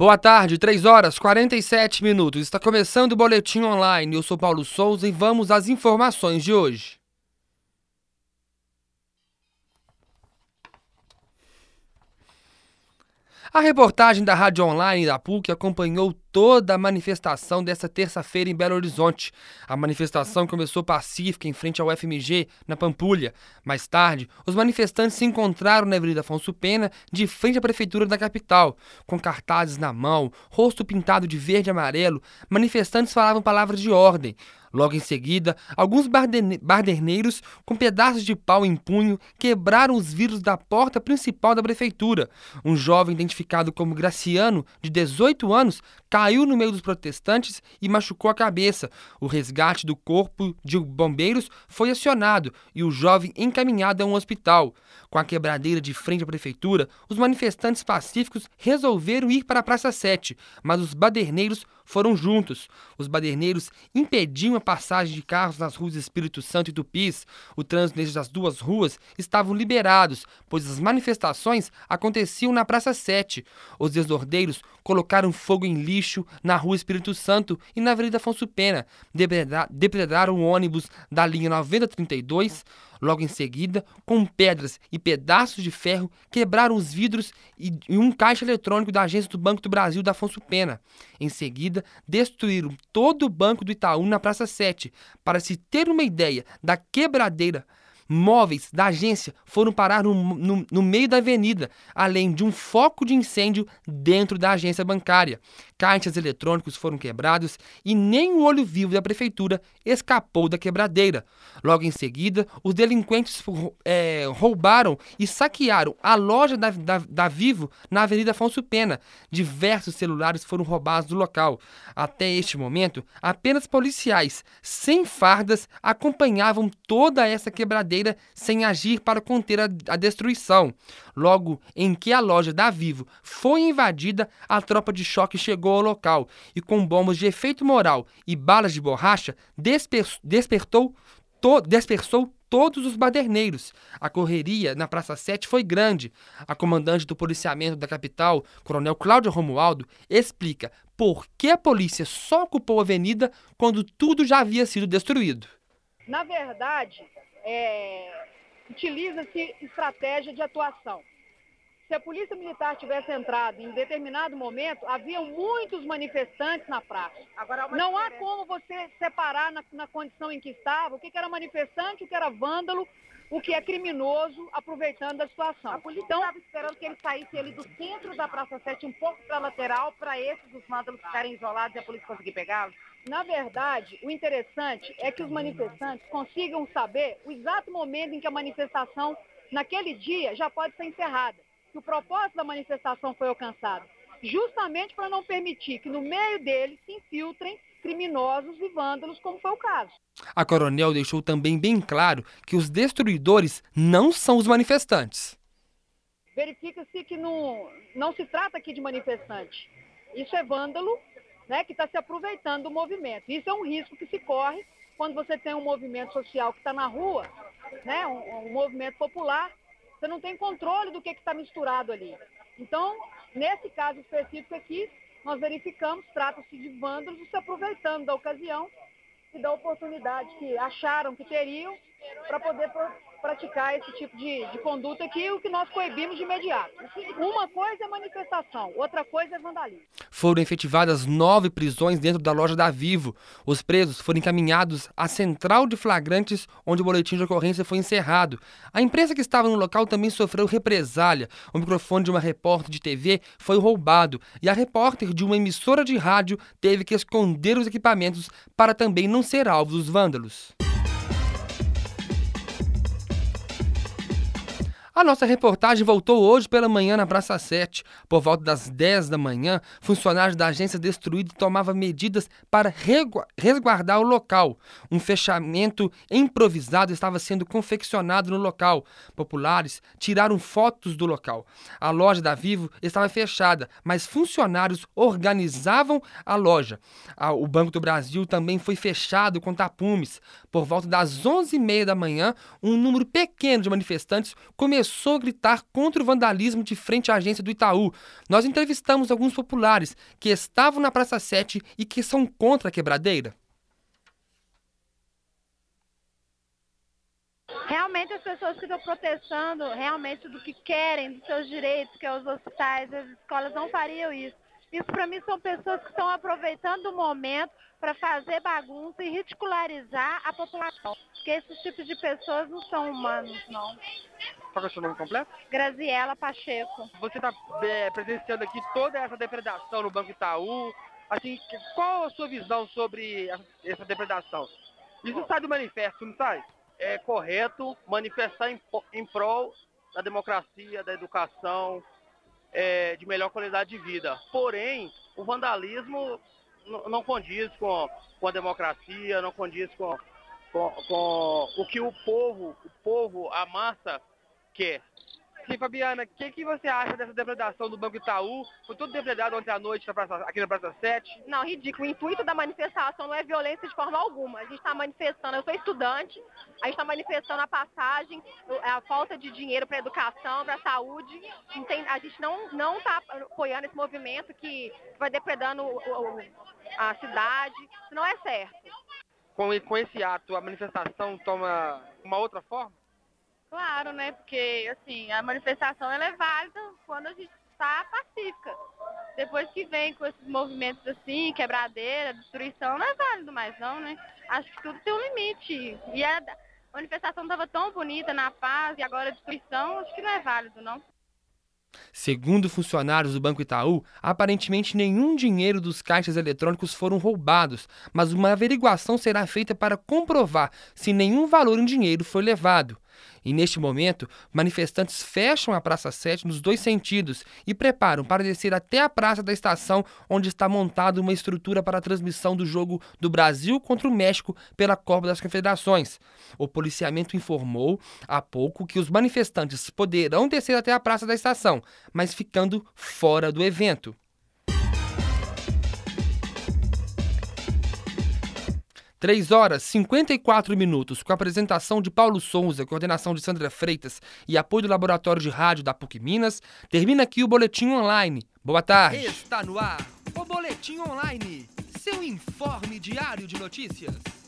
Boa tarde, 3 horas 47 minutos. Está começando o Boletim Online. Eu sou Paulo Souza e vamos às informações de hoje. A reportagem da Rádio Online da PUC acompanhou toda a manifestação desta terça-feira em Belo Horizonte. A manifestação começou pacífica em frente ao FMG, na Pampulha. Mais tarde, os manifestantes se encontraram na Avenida Afonso Pena, de frente à prefeitura da capital. Com cartazes na mão, rosto pintado de verde e amarelo, manifestantes falavam palavras de ordem. Logo em seguida, alguns barderneiros, com pedaços de pau em punho, quebraram os vidros da porta principal da prefeitura. Um jovem identificado como Graciano, de 18 anos, caiu no meio dos protestantes e machucou a cabeça. O resgate do corpo de bombeiros foi acionado e o jovem encaminhado a um hospital. Com a quebradeira de frente à prefeitura, os manifestantes pacíficos resolveram ir para a Praça 7, mas os baderneiros foram juntos. Os baderneiros impediam a passagem de carros nas ruas Espírito Santo e Tupis. O trânsito nessas duas ruas estavam liberados, pois as manifestações aconteciam na Praça 7. Os desordeiros colocaram fogo em lixo na rua Espírito Santo e na Avenida Afonso Pena, depredaram ônibus da linha 9032, Logo em seguida, com pedras e pedaços de ferro, quebraram os vidros e, um caixa eletrônico da agência do Banco do Brasil da Afonso Pena. Em seguida, destruíram todo o banco do Itaú na Praça 7. Para se ter uma ideia da quebradeira móveis da agência foram parar no, no, no, meio da avenida, além de um foco de incêndio dentro da agência bancária. Caixas eletrônicos foram quebrados e nem o olho vivo da prefeitura escapou da quebradeira. Logo em seguida, os delinquentes é, roubaram e saquearam a loja da, da, da Vivo na Avenida Afonso Pena. Diversos celulares foram roubados do local. Até este momento, apenas policiais sem fardas acompanhavam toda essa quebradeira sem agir para conter a, a destruição. Logo em que a loja da Vivo foi invadida, a tropa de choque chegou ao local e, com bombas de efeito moral e balas de borracha, desper, despertou, to, dispersou todos os baderneiros. A correria na Praça 7 foi grande. A comandante do policiamento da capital, Coronel Cláudio Romualdo, explica por que a polícia só ocupou a avenida quando tudo já havia sido destruído. Na verdade, é, utiliza-se estratégia de atuação. Se a polícia militar tivesse entrado em determinado momento, havia muitos manifestantes na praça. Agora, Não há como você separar na, na, condição em que estava o que, que era manifestante, o que era vândalo, o que é criminoso, aproveitando da situação. A polícia então, estava esperando que ele saísse ali do centro da Praça 7, um pouco para a lateral, para esses os vândalos ficarem isolados e a polícia conseguir pegá-los? Na verdade, o interessante é que os manifestantes consigam saber o exato momento em que a manifestação, naquele dia, já pode ser encerrada. Que o propósito da manifestação foi alcançado. Justamente para não permitir que no meio deles se infiltrem criminosos e vândalos, como foi o caso. A coronel deixou também bem claro que os destruidores não são os manifestantes. Verifica-se que não, não se trata aqui de manifestante. Isso é vândalo né, que está se aproveitando do movimento. Isso é um risco que se corre quando você tem um movimento social que está na rua, né, um, um, movimento popular, você não tem controle do que está misturado ali. Então, nesse caso específico aqui, nós verificamos, trata-se de vândalos se aproveitando da ocasião e da oportunidade que acharam que teriam para poder praticar esse tipo de, de conduta que o que nós coibimos de imediato. Uma coisa é manifestação, outra coisa é vandalismo. Foram efetivadas nove prisões dentro da loja da Vivo. Os presos foram encaminhados à central de flagrantes, onde o boletim de ocorrência foi encerrado. A imprensa que estava no local também sofreu represália. O microfone de uma repórter de TV foi roubado e a repórter de uma emissora de rádio teve que esconder os equipamentos para também não ser alvo dos vândalos. A nossa reportagem voltou hoje pela manhã na Praça 7. Por volta das 10 da manhã, funcionários da agência destruída tomavam medidas para resguardar o local. Um fechamento improvisado estava sendo confeccionado no local. Populares tiraram fotos do local. A loja da Vivo estava fechada, mas funcionários organizavam a loja. O Banco do Brasil também foi fechado com tapumes. Por volta das 11h30 da manhã, um número pequeno de manifestantes começou começou a gritar contra o vandalismo de frente à agência do Itaú. Nós entrevistamos alguns populares que estavam na Praça 7 e que são contra a quebradeira. Realmente as pessoas estão protestando realmente do que querem, dos seus direitos, que é os hospitais, as escolas, não fariam isso. Isso para mim são pessoas que estão aproveitando o momento para fazer bagunça e ridicularizar a população. Porque esses tipos de pessoas não são humanos, não. Qual é o seu nome completo? Graziela Pacheco. Você está é, presenciando aqui toda essa depredação no Banco Itaú. Assim, qual a sua visão sobre essa depredação? Isso sai do manifesto, não sai? É correto manifestar em, em prol da democracia, da educação, é, de melhor qualidade de vida. Porém, o vandalismo não condiz com, com a democracia, não condiz com, com, com o que o povo, o povo, a massa quer. Sim, Fabiana, o que, que você acha dessa depredação do Banco Itaú? Foi tudo depredado ontem à noite na praça, aqui na Praça 7? Não, ridículo. O intuito da manifestação não é violência de forma alguma. A gente está manifestando, eu sou estudante, a gente está manifestando a passagem, a falta de dinheiro para educação, para saúde. A gente não está apoiando esse movimento que vai depredando a cidade. Isso não é certo. Com, com esse ato, a manifestação toma uma outra forma? Claro, né? Porque, assim, a manifestação é válida quando a gente está pacífica. Depois que vem com esses movimentos assim, quebradeira, destruição, não é válido mais não, né? Acho que tudo tem um limite. E a manifestação estava tão bonita na paz e agora a destruição, acho que não é válido, não. Segundo funcionários do Banco Itaú, aparentemente nenhum dinheiro dos caixas eletrônicos foram roubados, mas uma averiguação será feita para comprovar se nenhum valor em dinheiro foi levado. E neste momento, manifestantes fecham a Praça 7 nos dois sentidos e preparam para descer até a Praça da Estação, onde está montada uma estrutura para a transmissão do jogo do Brasil contra o México pela Copa das Confederações. O policiamento informou há pouco que os manifestantes poderão descer até a Praça da Estação, mas ficando fora do evento. 3 horas 54 minutos, com a apresentação de Paulo Souza, coordenação de Sandra Freitas e apoio do Laboratório de Rádio da PUC Minas, termina aqui o Boletim Online. Boa tarde. Está no ar o Boletim Online, seu informe diário de notícias.